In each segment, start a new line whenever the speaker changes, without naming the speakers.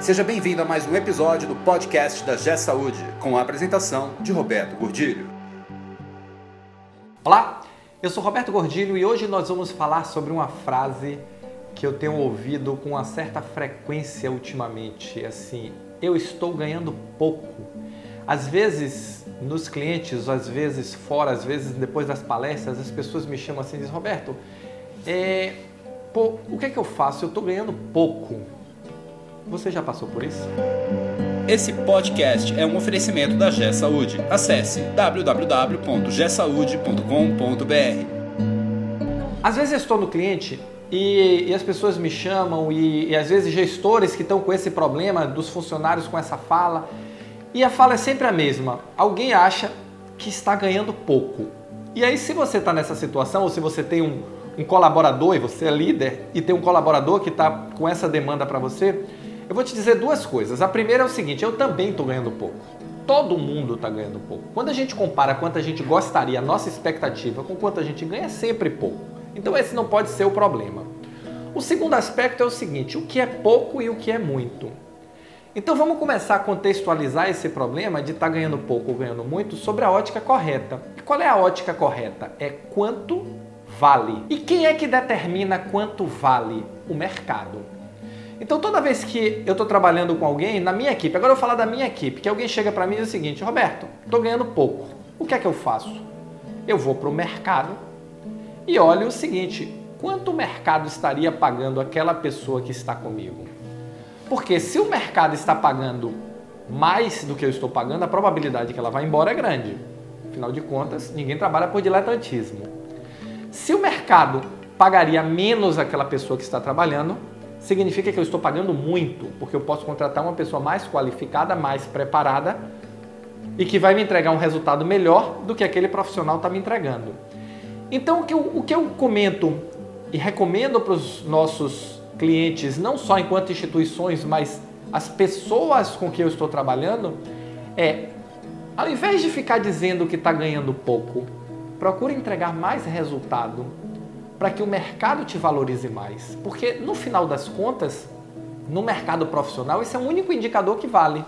Seja bem-vindo a mais um episódio do podcast da G Saúde, com a apresentação de Roberto Gordilho.
Olá, eu sou Roberto Gordilho e hoje nós vamos falar sobre uma frase que eu tenho ouvido com uma certa frequência ultimamente, assim, eu estou ganhando pouco. Às vezes nos clientes, às vezes fora, às vezes depois das palestras, as pessoas me chamam assim e dizem, Roberto, é, pô, o que é que eu faço? Eu estou ganhando pouco. Você já passou por isso?
Esse podcast é um oferecimento da G Saúde. Acesse www.gsaude.com.br.
Às vezes eu estou no cliente e, e as pessoas me chamam e, e às vezes gestores que estão com esse problema dos funcionários com essa fala e a fala é sempre a mesma. Alguém acha que está ganhando pouco. E aí se você está nessa situação ou se você tem um, um colaborador e você é líder e tem um colaborador que está com essa demanda para você, eu vou te dizer duas coisas. A primeira é o seguinte: eu também estou ganhando pouco. Todo mundo está ganhando pouco. Quando a gente compara quanto a gente gostaria, a nossa expectativa com quanto a gente ganha, é sempre pouco. Então esse não pode ser o problema. O segundo aspecto é o seguinte: o que é pouco e o que é muito. Então vamos começar a contextualizar esse problema de estar tá ganhando pouco ou ganhando muito sobre a ótica correta. E qual é a ótica correta? É quanto vale. E quem é que determina quanto vale? O mercado. Então toda vez que eu estou trabalhando com alguém, na minha equipe, agora eu vou falar da minha equipe, que alguém chega para mim e diz o seguinte, Roberto, estou ganhando pouco. O que é que eu faço? Eu vou para o mercado e olho o seguinte, quanto o mercado estaria pagando aquela pessoa que está comigo? Porque se o mercado está pagando mais do que eu estou pagando, a probabilidade de que ela vá embora é grande. Afinal de contas, ninguém trabalha por diletantismo. Se o mercado pagaria menos aquela pessoa que está trabalhando, significa que eu estou pagando muito, porque eu posso contratar uma pessoa mais qualificada, mais preparada e que vai me entregar um resultado melhor do que aquele profissional está me entregando. Então, o que, eu, o que eu comento e recomendo para os nossos clientes, não só enquanto instituições, mas as pessoas com quem eu estou trabalhando, é ao invés de ficar dizendo que está ganhando pouco, procure entregar mais resultado para que o mercado te valorize mais. Porque no final das contas, no mercado profissional, esse é o único indicador que vale.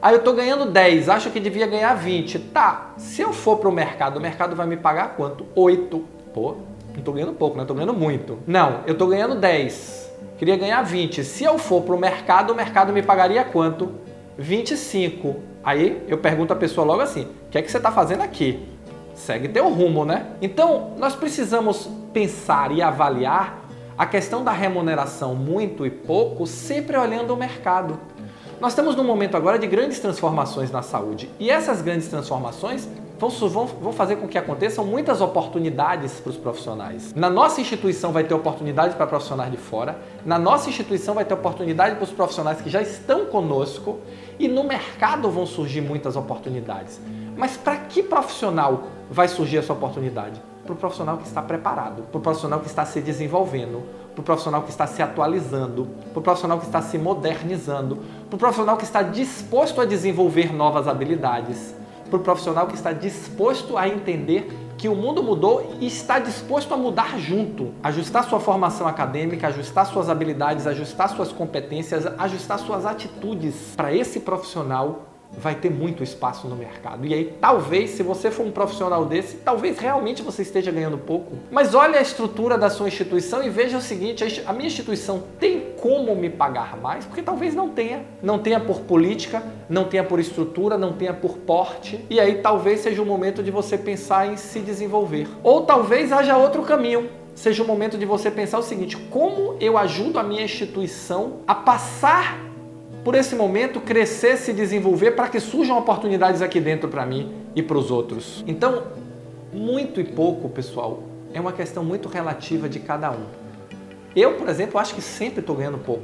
Aí eu estou ganhando 10, acho que devia ganhar 20. Tá, se eu for para o mercado, o mercado vai me pagar quanto? 8. Pô, não estou ganhando pouco, né? Estou ganhando muito. Não, eu estou ganhando 10. Queria ganhar 20. Se eu for para o mercado, o mercado me pagaria quanto? 25. Aí eu pergunto a pessoa logo assim: o que é que você está fazendo aqui? Segue teu rumo, né? Então, nós precisamos pensar e avaliar a questão da remuneração muito e pouco, sempre olhando o mercado. Nós estamos num momento agora de grandes transformações na saúde e essas grandes transformações vão, vão, vão fazer com que aconteçam muitas oportunidades para os profissionais. Na nossa instituição vai ter oportunidade para profissionais de fora, na nossa instituição vai ter oportunidade para os profissionais que já estão conosco e no mercado vão surgir muitas oportunidades. Mas para que profissional vai surgir essa oportunidade? Para o profissional que está preparado, para o profissional que está se desenvolvendo, para o profissional que está se atualizando, para o profissional que está se modernizando, para o profissional que está disposto a desenvolver novas habilidades, para o profissional que está disposto a entender que o mundo mudou e está disposto a mudar junto, ajustar sua formação acadêmica, ajustar suas habilidades, ajustar suas competências, ajustar suas atitudes. Para esse profissional vai ter muito espaço no mercado. E aí, talvez, se você for um profissional desse, talvez realmente você esteja ganhando pouco. Mas olhe a estrutura da sua instituição e veja o seguinte: a minha instituição tem como me pagar mais? Porque talvez não tenha. Não tenha por política, não tenha por estrutura, não tenha por porte. E aí, talvez seja o momento de você pensar em se desenvolver. Ou talvez haja outro caminho seja o momento de você pensar o seguinte: como eu ajudo a minha instituição a passar por esse momento, crescer, se desenvolver para que surjam oportunidades aqui dentro para mim e para os outros. Então, muito e pouco, pessoal, é uma questão muito relativa de cada um. Eu, por exemplo, acho que sempre estou ganhando pouco.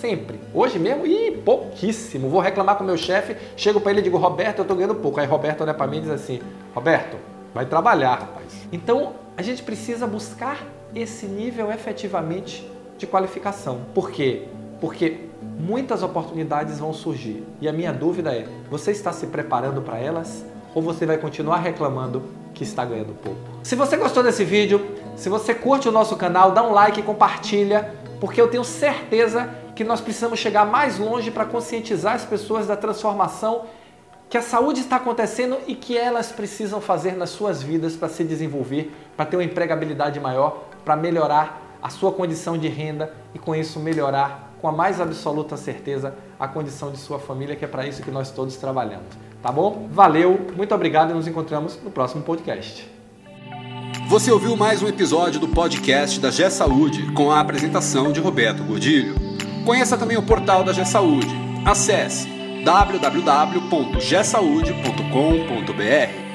Sempre. Hoje mesmo, e pouquíssimo. Vou reclamar com o meu chefe, chego para ele e digo, Roberto, eu estou ganhando pouco. Aí Roberto olha para mim e diz assim, Roberto, vai trabalhar, rapaz. Então, a gente precisa buscar esse nível efetivamente de qualificação. Por quê? Porque muitas oportunidades vão surgir. E a minha dúvida é: você está se preparando para elas ou você vai continuar reclamando que está ganhando pouco? Se você gostou desse vídeo, se você curte o nosso canal, dá um like e compartilha porque eu tenho certeza que nós precisamos chegar mais longe para conscientizar as pessoas da transformação que a saúde está acontecendo e que elas precisam fazer nas suas vidas para se desenvolver, para ter uma empregabilidade maior, para melhorar a sua condição de renda e com isso melhorar com a mais absoluta certeza a condição de sua família, que é para isso que nós todos trabalhamos. Tá bom? Valeu, muito obrigado e nos encontramos no próximo podcast.
Você ouviu mais um episódio do podcast da G Saúde com a apresentação de Roberto Godilho. Conheça também o portal da G Saúde. Acesse www.gsaude.com.br